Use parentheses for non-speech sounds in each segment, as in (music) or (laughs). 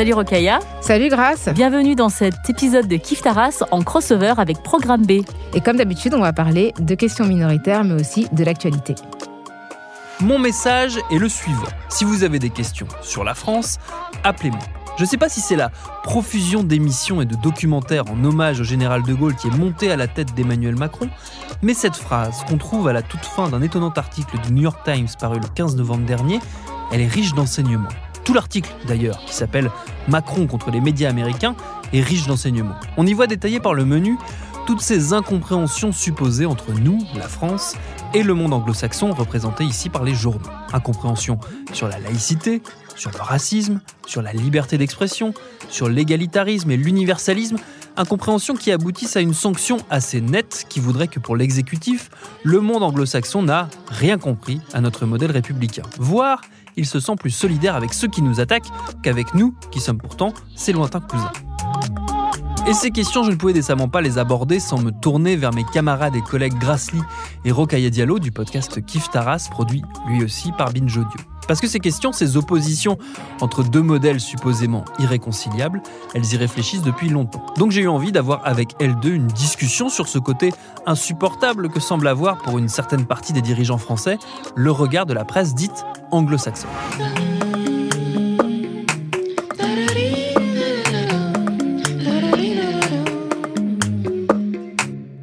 Salut Rokaya. Salut Grace. Bienvenue dans cet épisode de Kif Taras en crossover avec Programme B. Et comme d'habitude, on va parler de questions minoritaires, mais aussi de l'actualité. Mon message est le suivant. Si vous avez des questions sur la France, appelez-moi. Je ne sais pas si c'est la profusion d'émissions et de documentaires en hommage au général de Gaulle qui est monté à la tête d'Emmanuel Macron, mais cette phrase qu'on trouve à la toute fin d'un étonnant article du New York Times paru le 15 novembre dernier, elle est riche d'enseignements. Tout l'article, d'ailleurs, qui s'appelle Macron contre les médias américains, est riche d'enseignements. On y voit détaillé par le menu toutes ces incompréhensions supposées entre nous, la France, et le monde anglo-saxon représenté ici par les journaux. Incompréhension sur la laïcité, sur le racisme, sur la liberté d'expression, sur l'égalitarisme et l'universalisme, incompréhension qui aboutissent à une sanction assez nette qui voudrait que pour l'exécutif, le monde anglo-saxon n'a rien compris à notre modèle républicain. Voire, il se sent plus solidaire avec ceux qui nous attaquent qu'avec nous, qui sommes pourtant ses lointains cousins. Et ces questions, je ne pouvais décemment pas les aborder sans me tourner vers mes camarades et collègues Grassly et Rokaya Diallo du podcast Kif Taras, produit lui aussi par Binge Audio. Parce que ces questions, ces oppositions entre deux modèles supposément irréconciliables, elles y réfléchissent depuis longtemps. Donc j'ai eu envie d'avoir avec elles deux une discussion sur ce côté insupportable que semble avoir pour une certaine partie des dirigeants français le regard de la presse dite anglo-saxonne.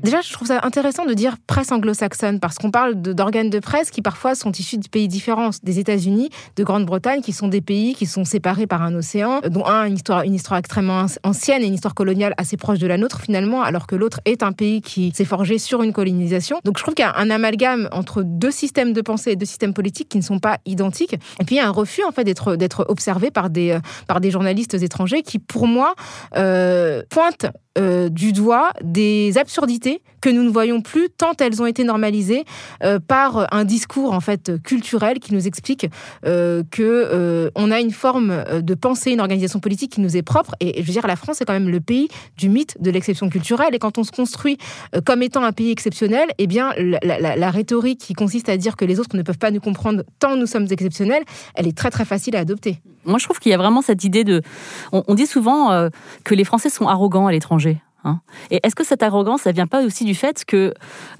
Déjà, je trouve ça intéressant de dire presse anglo-saxonne parce qu'on parle d'organes de, presse qui parfois sont issus de pays différents, des États-Unis, de Grande-Bretagne, qui sont des pays qui sont séparés par un océan, dont un a une histoire, extrêmement ancienne et une histoire coloniale assez proche de la nôtre finalement, alors que l'autre est un pays qui s'est forgé sur une colonisation. Donc je trouve qu'il y a un amalgame entre deux systèmes de pensée et deux systèmes politiques qui ne sont pas identiques. Et puis il y a un refus en fait d'être observé par des par des journalistes étrangers qui, pour moi, euh, pointent euh, du doigt des absurdités que nous ne voyons plus tant elles ont été normalisées euh, par un discours en fait culturel qui nous explique euh, que on a une forme de pensée, une organisation politique qui nous est propre. Et, je veux dire, la France est quand même le pays du mythe de l'exception culturelle. Et quand on se construit comme étant un pays exceptionnel, eh bien la, la, rhétorique qui consiste à dire que les autres ne peuvent pas nous comprendre tant nous sommes exceptionnels, elle est très très facile à adopter. Moi, je trouve qu'il y a vraiment cette idée de. On, dit souvent que les Français sont arrogants à l'étranger. Hein. Et est-ce que cette arrogance, ça vient pas aussi du fait que,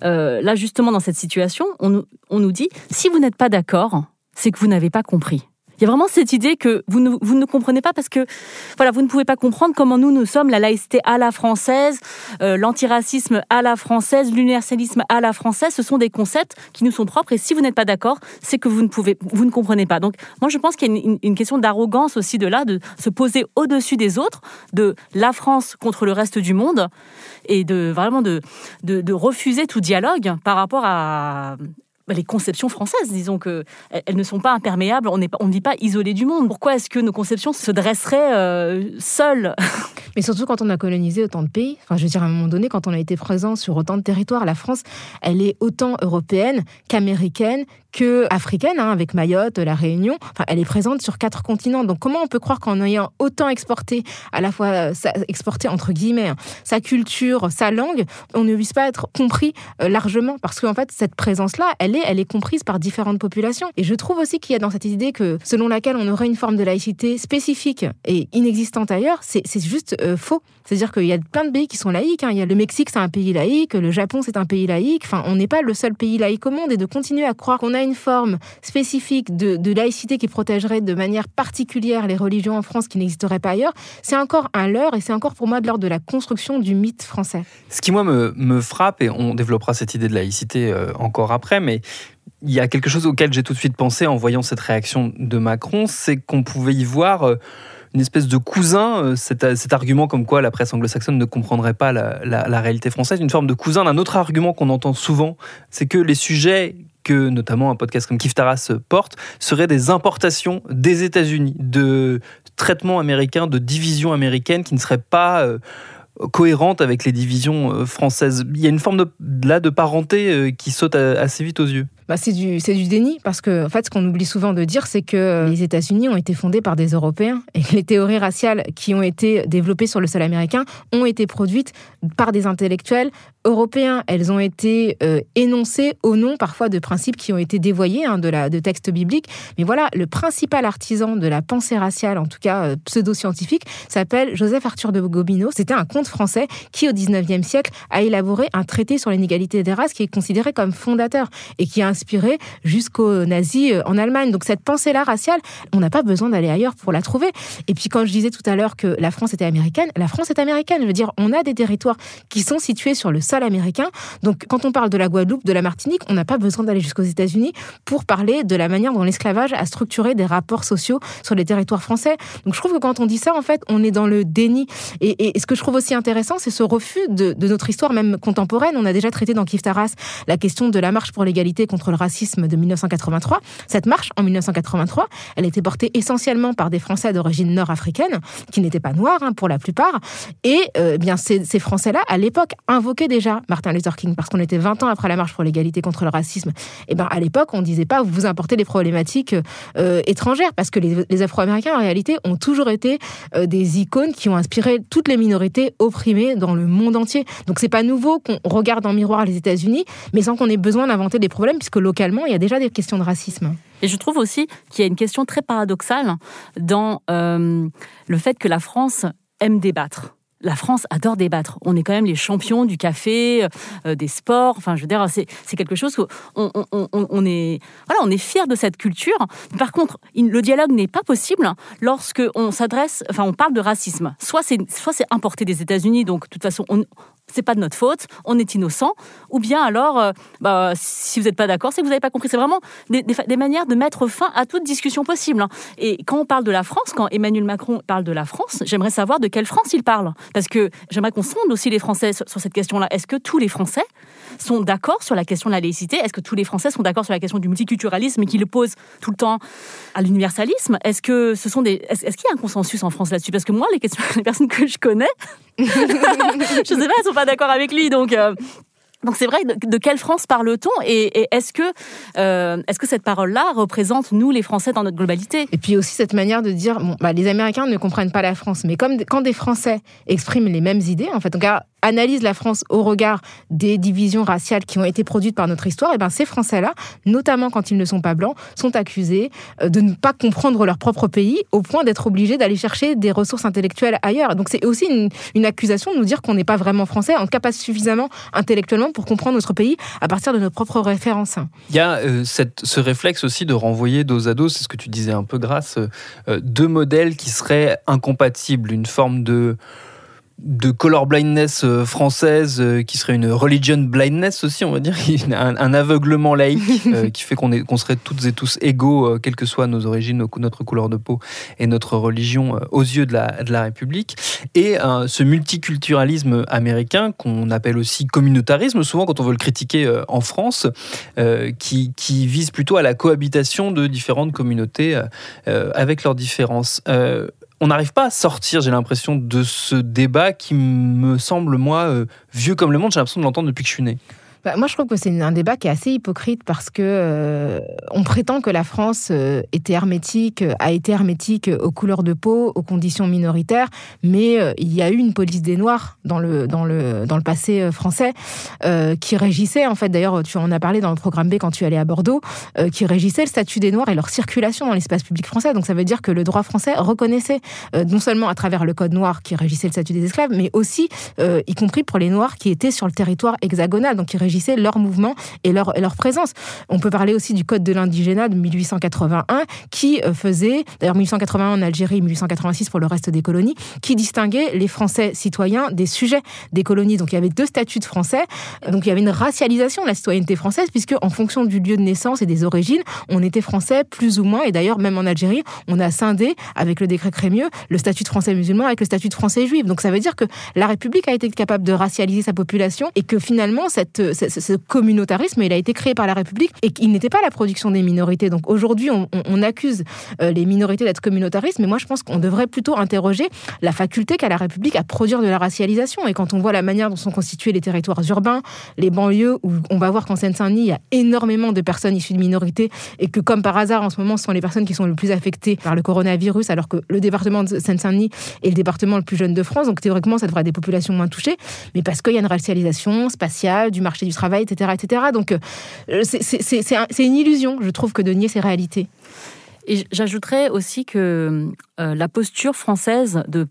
euh, là, justement, dans cette situation, on, on nous dit, si vous n'êtes pas d'accord, c'est que vous n'avez pas compris. Il y a vraiment cette idée que vous ne, vous ne comprenez pas parce que voilà, vous ne pouvez pas comprendre comment nous, nous sommes la laïcité à la française, euh, l'antiracisme à la française, l'universalisme à la française. Ce sont des concepts qui nous sont propres et si vous n'êtes pas d'accord, c'est que vous ne, pouvez, vous ne comprenez pas. Donc moi, je pense qu'il y a une, une question d'arrogance aussi de là, de se poser au-dessus des autres, de la France contre le reste du monde et de vraiment de, de, de refuser tout dialogue par rapport à, les conceptions françaises, disons que elles ne sont pas imperméables, on ne vit pas isolé du monde. Pourquoi est-ce que nos conceptions se dresseraient euh, seules? Mais surtout quand on a colonisé autant de pays. Enfin, je veux dire, à un moment donné, quand on a été présent sur autant de territoires, la France, elle est autant européenne qu'américaine, que africaine, hein, avec Mayotte, la Réunion. Enfin, elle est présente sur quatre continents. Donc, comment on peut croire qu'en ayant autant exporté, à la fois euh, exporté entre guillemets, hein, sa culture, sa langue, on ne puisse pas être compris euh, largement? Parce qu'en fait, cette présence-là, elle est elle est comprise par différentes populations. Et je trouve aussi qu'il y a dans cette idée que selon laquelle on aurait une forme de laïcité spécifique et inexistante ailleurs, c'est juste euh, faux. C'est-à-dire qu'il y a plein de pays qui sont laïques. Hein. Il y a le Mexique, c'est un pays laïque, le Japon, c'est un pays laïque. Enfin, on n'est pas le seul pays laïque au monde. Et de continuer à croire qu'on a une forme spécifique de, de laïcité qui protégerait de manière particulière les religions en France qui n'existeraient pas ailleurs, c'est encore un leurre et c'est encore pour moi de l'ordre de la construction du mythe français. Ce qui, moi, me, me frappe, et on développera cette idée de laïcité euh, encore après, mais il y a quelque chose auquel j'ai tout de suite pensé en voyant cette réaction de Macron, c'est qu'on pouvait y voir euh, une espèce de cousin, euh, cet, argument comme quoi la presse anglo-saxonne ne comprendrait pas la, réalité française, une forme de cousin. D'un autre argument qu'on entend souvent, c'est que les sujets que notamment un podcast comme Kif Taras porte seraient des importations des États-Unis, de traitements américains, de divisions américaines qui ne seraient pas... Euh, cohérente avec les divisions françaises. Il y a une forme de, là de parenté qui saute assez vite aux yeux. Bah, c'est du, du déni, parce que en fait, ce qu'on oublie souvent de dire, c'est que les États-Unis ont été fondés par des Européens et que les théories raciales qui ont été développées sur le sol américain ont été produites par des intellectuels européens. Elles ont été euh, énoncées au nom parfois de principes qui ont été dévoyés hein, de, la, de textes bibliques. Mais voilà, le principal artisan de la pensée raciale, en tout cas euh, pseudo-scientifique, s'appelle Joseph Arthur de Gobineau. C'était un français qui, au 19e siècle, a élaboré un traité sur l'inégalité des races qui est considéré comme fondateur et qui a inspiré jusqu'aux nazis euh, en Allemagne. Donc cette pensée-là raciale, on n'a pas besoin d'aller ailleurs pour la trouver. Et puis quand je disais tout à l'heure que la France était américaine, la France est américaine. Je veux dire, on a des territoires qui sont situés sur le sol américain. Donc quand on parle de la Guadeloupe, de la Martinique, on n'a pas besoin d'aller jusqu'aux États-Unis pour parler de la manière dont l'esclavage a structuré des rapports sociaux sur les territoires français. Donc je trouve que quand on dit ça, en fait, on est dans le déni. Et, ce que je trouve aussi intéressant, c'est ce refus de, notre histoire même contemporaine. On a déjà traité dans Kif Taras la question de la marche pour l'égalité contre le racisme de 1983. Cette marche, en 1983, elle était portée essentiellement par des Français d'origine nord-africaine, qui n'étaient pas noirs hein, pour la plupart. Et euh, eh bien ces, Français-là, à l'époque, invoquaient déjà Martin Luther King, parce qu'on était 20 ans après la marche pour l'égalité contre le racisme. Et eh ben à l'époque, on disait pas vous importez des problématiques euh, étrangères, parce que les, Afro-Américains, en réalité, ont toujours été euh, des icônes qui ont inspiré toutes les minorités opprimées dans le monde entier. Donc c'est pas nouveau qu'on regarde en miroir les États-Unis, mais sans qu'on ait besoin d'inventer des problèmes, puisque localement, il y a déjà des questions de racisme. Et je trouve aussi qu'il y a une question très paradoxale dans euh, le fait que la France aime débattre la France adore débattre. On est quand même les champions du café, euh, des sports. Enfin, je veux dire, c'est, quelque chose où on, on, est, voilà, on est fier de cette culture. Par contre, le dialogue n'est pas possible lorsque on s'adresse, enfin, on parle de racisme. Soit c'est, soit c'est importé des États-Unis, donc de toute façon, on, c'est pas de notre faute, on est innocent, ou bien alors, euh, bah, si vous n'êtes pas d'accord, c'est que vous n'avez pas compris. C'est vraiment des, manières de mettre fin à toute discussion possible. Hein. Et quand on parle de la France, quand Emmanuel Macron parle de la France, j'aimerais savoir de quelle France il parle. Parce que j'aimerais qu'on sonde aussi les Français sur, cette question-là. Est-ce que tous les Français sont d'accord sur la question de la laïcité? Est-ce que tous les Français sont d'accord sur la question du multiculturalisme qui le posent tout le temps à l'universalisme? Est-ce que ce sont des, est-ce, qu'il y a un consensus en France là-dessus? Parce que moi, les questions, (laughs) les personnes que je connais, (laughs) je sais pas, elles sont pas d'accord avec lui, donc. Euh, donc c'est vrai, de, quelle France parle-t-on et, est-ce que, euh, est-ce que cette parole-là représente nous les Français dans notre globalité? Et puis aussi cette manière de dire, bon, bah, les Américains ne comprennent pas la France, mais quand des Français expriment les mêmes idées, en fait, cas, analyse la France au regard des divisions raciales qui ont été produites par notre histoire, et eh ben ces Français-là, notamment quand ils ne sont pas blancs, sont accusés euh, de ne pas comprendre leur propre pays au point d'être obligés d'aller chercher des ressources intellectuelles ailleurs. Donc c'est aussi une, accusation de nous dire qu'on n'est pas vraiment français, en tout pas suffisamment intellectuellement pour comprendre notre pays à partir de nos propres références. Il y a euh, ce réflexe aussi de renvoyer dos à dos, c'est ce que tu disais un peu grâce, euh, deux modèles qui seraient incompatibles, une forme de de color blindness euh, française euh, qui serait une religion blindness aussi on va dire (laughs) un, aveuglement laïque (laughs) euh, qui fait qu'on qu'on serait toutes et tous égaux quelles que soient nos origines notre couleur de peau et notre religion aux yeux de la, de la République. Et ce multiculturalisme américain qu'on appelle aussi communautarisme souvent quand on veut le critiquer en France qui, qui, vise plutôt à la cohabitation de différentes communautés avec leurs différences on n'arrive pas à sortir, j'ai l'impression, de ce débat qui me semble, moi, euh, vieux comme le monde. J'ai l'impression de l'entendre depuis que je suis né. Bah, moi, je trouve que c'est un débat qui est assez hypocrite parce que euh, on prétend que la France euh, était hermétique, a été hermétique aux couleurs de peau, aux conditions minoritaires, mais euh, il y a eu une police des Noirs dans le dans le dans le passé français qui régissait en fait. D'ailleurs, tu en as parlé dans le programme B quand tu allais à Bordeaux, qui régissait le statut des Noirs et leur circulation dans l'espace public français. Donc ça veut dire que le droit français reconnaissait non seulement à travers le code noir qui régissait le statut des esclaves, mais aussi y compris pour les Noirs qui étaient sur le territoire hexagonal, donc qui régissaient leur mouvement et leur, leur présence. On peut parler aussi du Code de l'indigénat de 1881 qui euh, faisait, d'ailleurs 1881 en Algérie, 1886 pour le reste des colonies, qui distinguait les Français citoyens des sujets des colonies. Donc il y avait deux statuts de Français, donc il y avait une racialisation de la citoyenneté française puisque en fonction du lieu de naissance et des origines, on était français plus ou moins et d'ailleurs même en Algérie, on a scindé avec le décret Crémieux le statut de français musulman avec le statut de français juif. Donc ça veut dire que la République a été capable de racialiser sa population et que finalement cette, ce, communautarisme, il a été créé par la République et qu'il n'était pas la production des minorités. Donc aujourd'hui, on, accuse euh, les minorités d'être communautaristes, mais moi je pense qu'on devrait plutôt interroger la faculté qu'a la République à produire de la racialisation. Et quand on voit la manière dont sont constitués les territoires urbains, les banlieues, où on va voir qu'en Seine-Saint-Denis, il y a énormément de personnes issues de minorités et que comme par hasard, en ce moment, ce sont les personnes qui sont le plus affectées par le coronavirus, alors que le département de Seine-Saint-Denis est le département le plus jeune de France. Donc théoriquement, ça devrait être des populations moins touchées, mais parce qu'il y a une racialisation spatiale du marché du travail, etc. etc. Donc euh, c'est une illusion, je trouve, que de nier ces réalités. Et j'ajouterais aussi que euh, la posture française de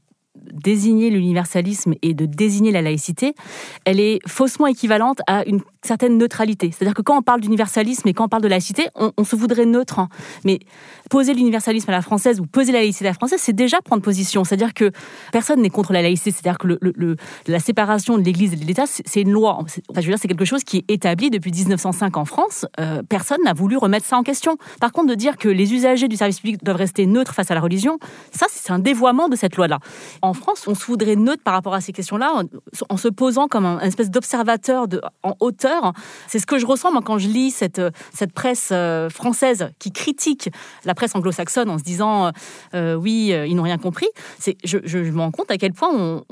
désigner l'universalisme et de désigner la laïcité, elle est faussement équivalente à une certaine neutralité. C'est-à-dire que quand on parle d'universalisme et quand on parle de laïcité, on, se voudrait neutre. Hein. Mais poser l'universalisme à la française ou poser la laïcité à la française, c'est déjà prendre position. C'est-à-dire que personne n'est contre la laïcité. C'est-à-dire que la séparation de l'Église et de l'État, c'est une loi. Enfin, je veux dire, c'est quelque chose qui est établi depuis 1905 en France. Euh, personne n'a voulu remettre ça en question. Par contre, de dire que les usagers du service public doivent rester neutres face à la religion, ça, c'est un dévoiement de cette loi-là. En France, on se voudrait neutre par rapport à ces questions-là, en, se posant comme un, espèce d'observateur en hauteur. C'est ce que je ressens quand je lis cette, cette presse euh, française qui critique la presse anglo-saxonne en se disant euh, oui, euh, ils n'ont rien compris. Je, je, je me rends compte à quel point on,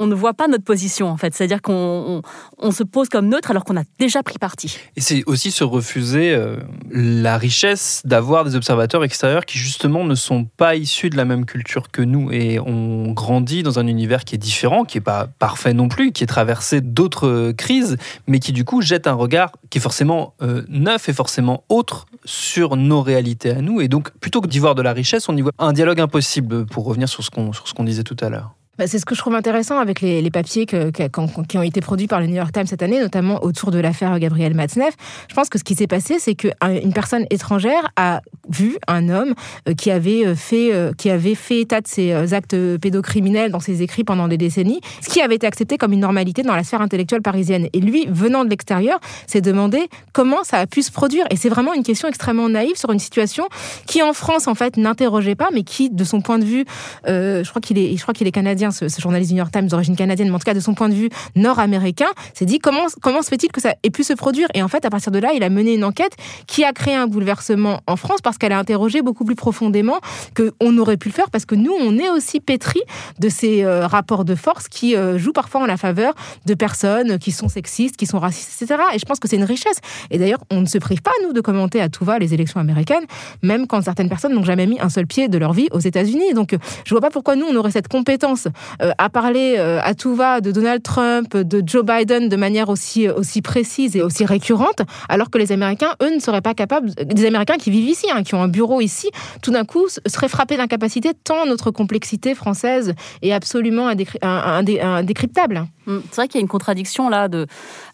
on ne voit pas notre position en fait. C'est-à-dire qu'on se pose comme neutre alors qu'on a déjà pris parti. Et c'est aussi se refuser euh, la richesse d'avoir des observateurs extérieurs qui justement ne sont pas issus de la même culture que nous et on grandit dans un univers qui est différent, qui est pas parfait non plus, qui est traversé d'autres crises, mais qui du coup jette un regard qui est forcément euh, neuf et forcément autre sur nos réalités à nous. Et donc plutôt que d'y voir de la richesse, on y voit un dialogue impossible pour revenir sur ce qu'on disait tout à l'heure. Bah, c'est ce que je trouve intéressant avec les, papiers qui ont été produits par le New York Times cette année, notamment autour de l'affaire Gabriel Matzneff. Je pense que ce qui s'est passé, c'est qu'une personne étrangère a vu un homme euh, qui avait euh, fait, euh, qui avait fait état de ses actes pédocriminels dans ses écrits pendant des décennies, ce qui avait été accepté comme une normalité dans la sphère intellectuelle parisienne. Et lui, venant de l'extérieur, s'est demandé comment ça a pu se produire. Et c'est vraiment une question extrêmement naïve sur une situation qui, en France, en fait, n'interrogeait pas, mais qui, de son point de vue, je crois qu'il est canadien ce, journaliste du New York Times d'origine canadienne, mais en tout cas de son point de vue nord-américain, s'est dit comment, se fait-il que ça ait pu se produire Et en fait, à partir de là, il a mené une enquête qui a créé un bouleversement en France parce qu'elle a interrogé beaucoup plus profondément qu'on aurait pu le faire parce que nous, on est aussi pétri de ces euh, rapports de force qui euh, jouent parfois en la faveur de personnes qui sont sexistes, qui sont racistes, etc. Et je pense que c'est une richesse. Et d'ailleurs, on ne se prive pas, nous, de commenter à tout va les élections américaines, même quand certaines personnes n'ont jamais mis un seul pied de leur vie aux États-Unis. Donc, je vois pas pourquoi nous, on aurait cette compétence euh, à parler euh, à tout va de Donald Trump, de Joe Biden de manière aussi, euh, aussi précise et aussi récurrente, alors que les Américains, eux, ne seraient pas capables, des Américains qui vivent ici, hein, qui ont un bureau ici, tout d'un coup seraient frappés d'incapacité tant notre complexité française est absolument indécryptable. Hum, c'est vrai qu'il y a une contradiction là de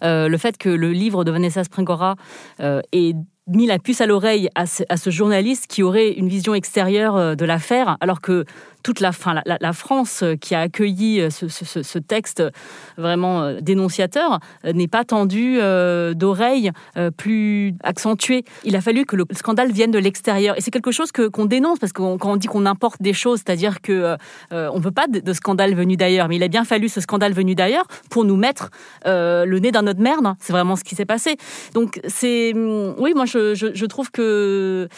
le fait que le livre de Vanessa Springora est mis la puce à l'oreille à, ce journaliste qui aurait une vision extérieure de l'affaire, alors que toute la, fin, la, France euh, qui a accueilli euh, ce, texte vraiment euh, dénonciateur n'est pas tendue d'oreilles plus accentuées. Il a fallu que le scandale vienne de l'extérieur. Et c'est quelque chose que, qu'on dénonce, parce que quand on dit qu'on importe des choses, c'est-à-dire que on ne veut pas de, scandale venu d'ailleurs, mais il a bien fallu ce scandale venu d'ailleurs pour nous mettre le nez dans notre merde. C'est vraiment ce qui s'est passé. Donc c'est... Hum, oui, moi je, trouve que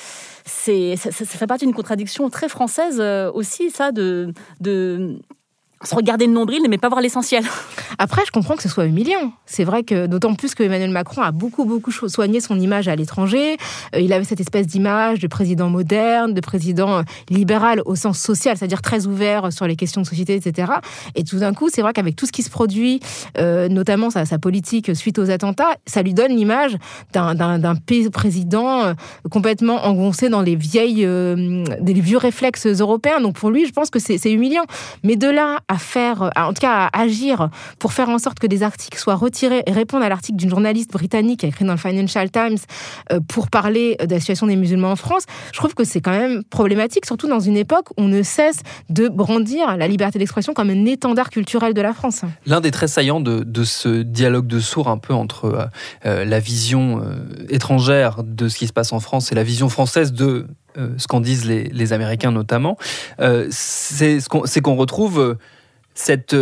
c'est, ça, ça, fait partie d'une contradiction très française euh, aussi, ça, de, se regarder le nombril, mais pas voir l'essentiel. (laughs) Après, je comprends que ce soit humiliant. C'est vrai que d'autant plus que Emmanuel Macron a beaucoup, beaucoup soigné son image à l'étranger. Euh, il avait cette espèce d'image de président moderne, de président euh, libéral au sens social, c'est-à-dire très ouvert sur les questions de société, etc. Et tout d'un coup, c'est vrai qu'avec tout ce qui se produit, euh, notamment sa, politique suite aux attentats, ça lui donne l'image d'un président complètement engoncé dans les vieilles, des vieux réflexes européens. Donc pour lui, je pense que c'est humiliant. Mais de là à faire, en tout cas à agir pour faire en sorte que des articles soient retirés et répondre à l'article d'une journaliste britannique qui a écrit dans le Financial Times euh, pour parler de la situation des musulmans en France, je trouve que c'est quand même problématique, surtout dans une époque où on ne cesse de brandir la liberté d'expression comme un étendard culturel de la France. L'un des traits saillants de, ce dialogue de sourds un peu entre euh, euh, la vision étrangère de ce qui se passe en France et la vision française de ce qu'en disent les, Américains notamment, c'est qu'on retrouve cette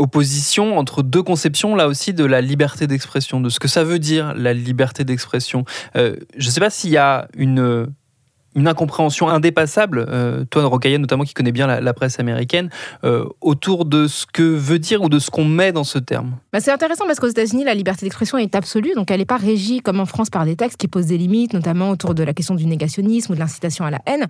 opposition entre deux conceptions, là aussi, de la liberté d'expression, de ce que ça veut dire, la liberté d'expression. Euh, je ne sais pas s'il y a une une incompréhension indépassable, euh, toi notamment qui connaît bien la, presse américaine, euh, autour de ce que veut dire ou de ce qu'on met dans ce terme. Bah c'est intéressant parce qu'aux États-Unis, la liberté d'expression est absolue, donc elle n'est pas régie comme en France par des textes qui posent des limites, notamment autour de la question du négationnisme ou de l'incitation à la haine.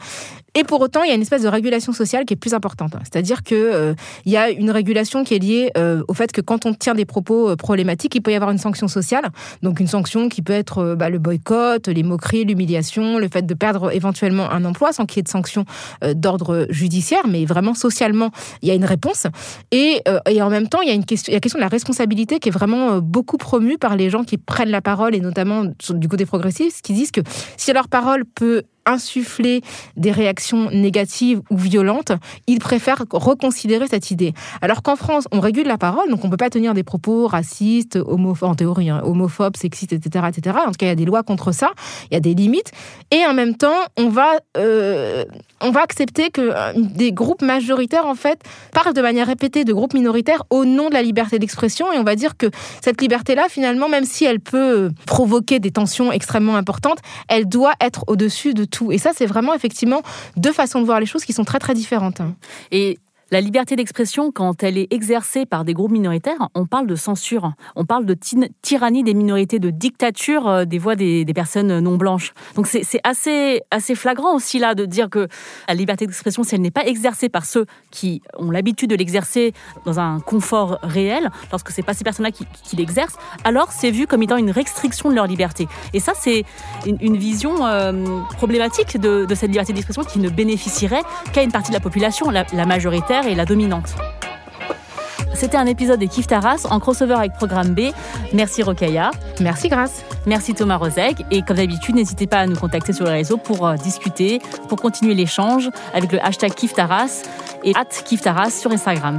Et pour autant, il y a une espèce de régulation sociale qui est plus importante. C'est-à-dire qu'il euh, y a une régulation qui est liée euh, au fait que quand on tient des propos problématiques, il peut y avoir une sanction sociale. Donc une sanction qui peut être bah, le boycott, les moqueries, l'humiliation, le fait de perdre éventuellement éventuellement un emploi sans qu'il y ait de sanctions euh, d'ordre judiciaire, mais vraiment socialement, il y a une réponse. Et, euh, et en même temps, il y a une question, la question de la responsabilité qui est vraiment euh, beaucoup promue par les gens qui prennent la parole, et notamment du côté progressiste, qui disent que si leur parole peut insuffler des réactions négatives ou violentes, ils préfèrent reconsidérer cette idée. Alors qu'en France, on régule la parole, donc on ne peut pas tenir des propos racistes, homophobes, en théorie, hein, homophobes, sexistes, etc., etc. En tout cas, il y a des lois contre ça, il y a des limites. Et en même temps, on va, euh, on va accepter que euh, des groupes majoritaires, en fait, parlent de manière répétée de groupes minoritaires au nom de la liberté d'expression. Et on va dire que cette liberté-là, finalement, même si elle peut provoquer des tensions extrêmement importantes, elle doit être au-dessus de Et ça, c'est vraiment effectivement deux façons de voir les choses qui sont très très différentes. Et la liberté d'expression, quand elle est exercée par des groupes minoritaires, on parle de censure, on parle de tyrannie des minorités, de dictature euh, des voix des, personnes non blanches. Donc c'est assez, flagrant aussi là de dire que la liberté d'expression, si elle n'est pas exercée par ceux qui ont l'habitude de l'exercer dans un confort réel, lorsque c'est pas ces personnes-là qui, l'exercent, alors c'est vu comme étant une restriction de leur liberté. Et ça, c'est une, vision euh, problématique de, cette liberté d'expression qui ne bénéficierait qu'à une partie de la population, la, la majoritaire et la dominante. C'était un épisode de Kif Taras en crossover avec Programme B. Merci Rokaya. Merci Grace. Merci Thomas Rozek. Et comme d'habitude, n'hésitez pas à nous contacter sur les réseaux pour euh, discuter, pour continuer l'échange avec le hashtag Kif Taras et at Kif Taras sur Instagram.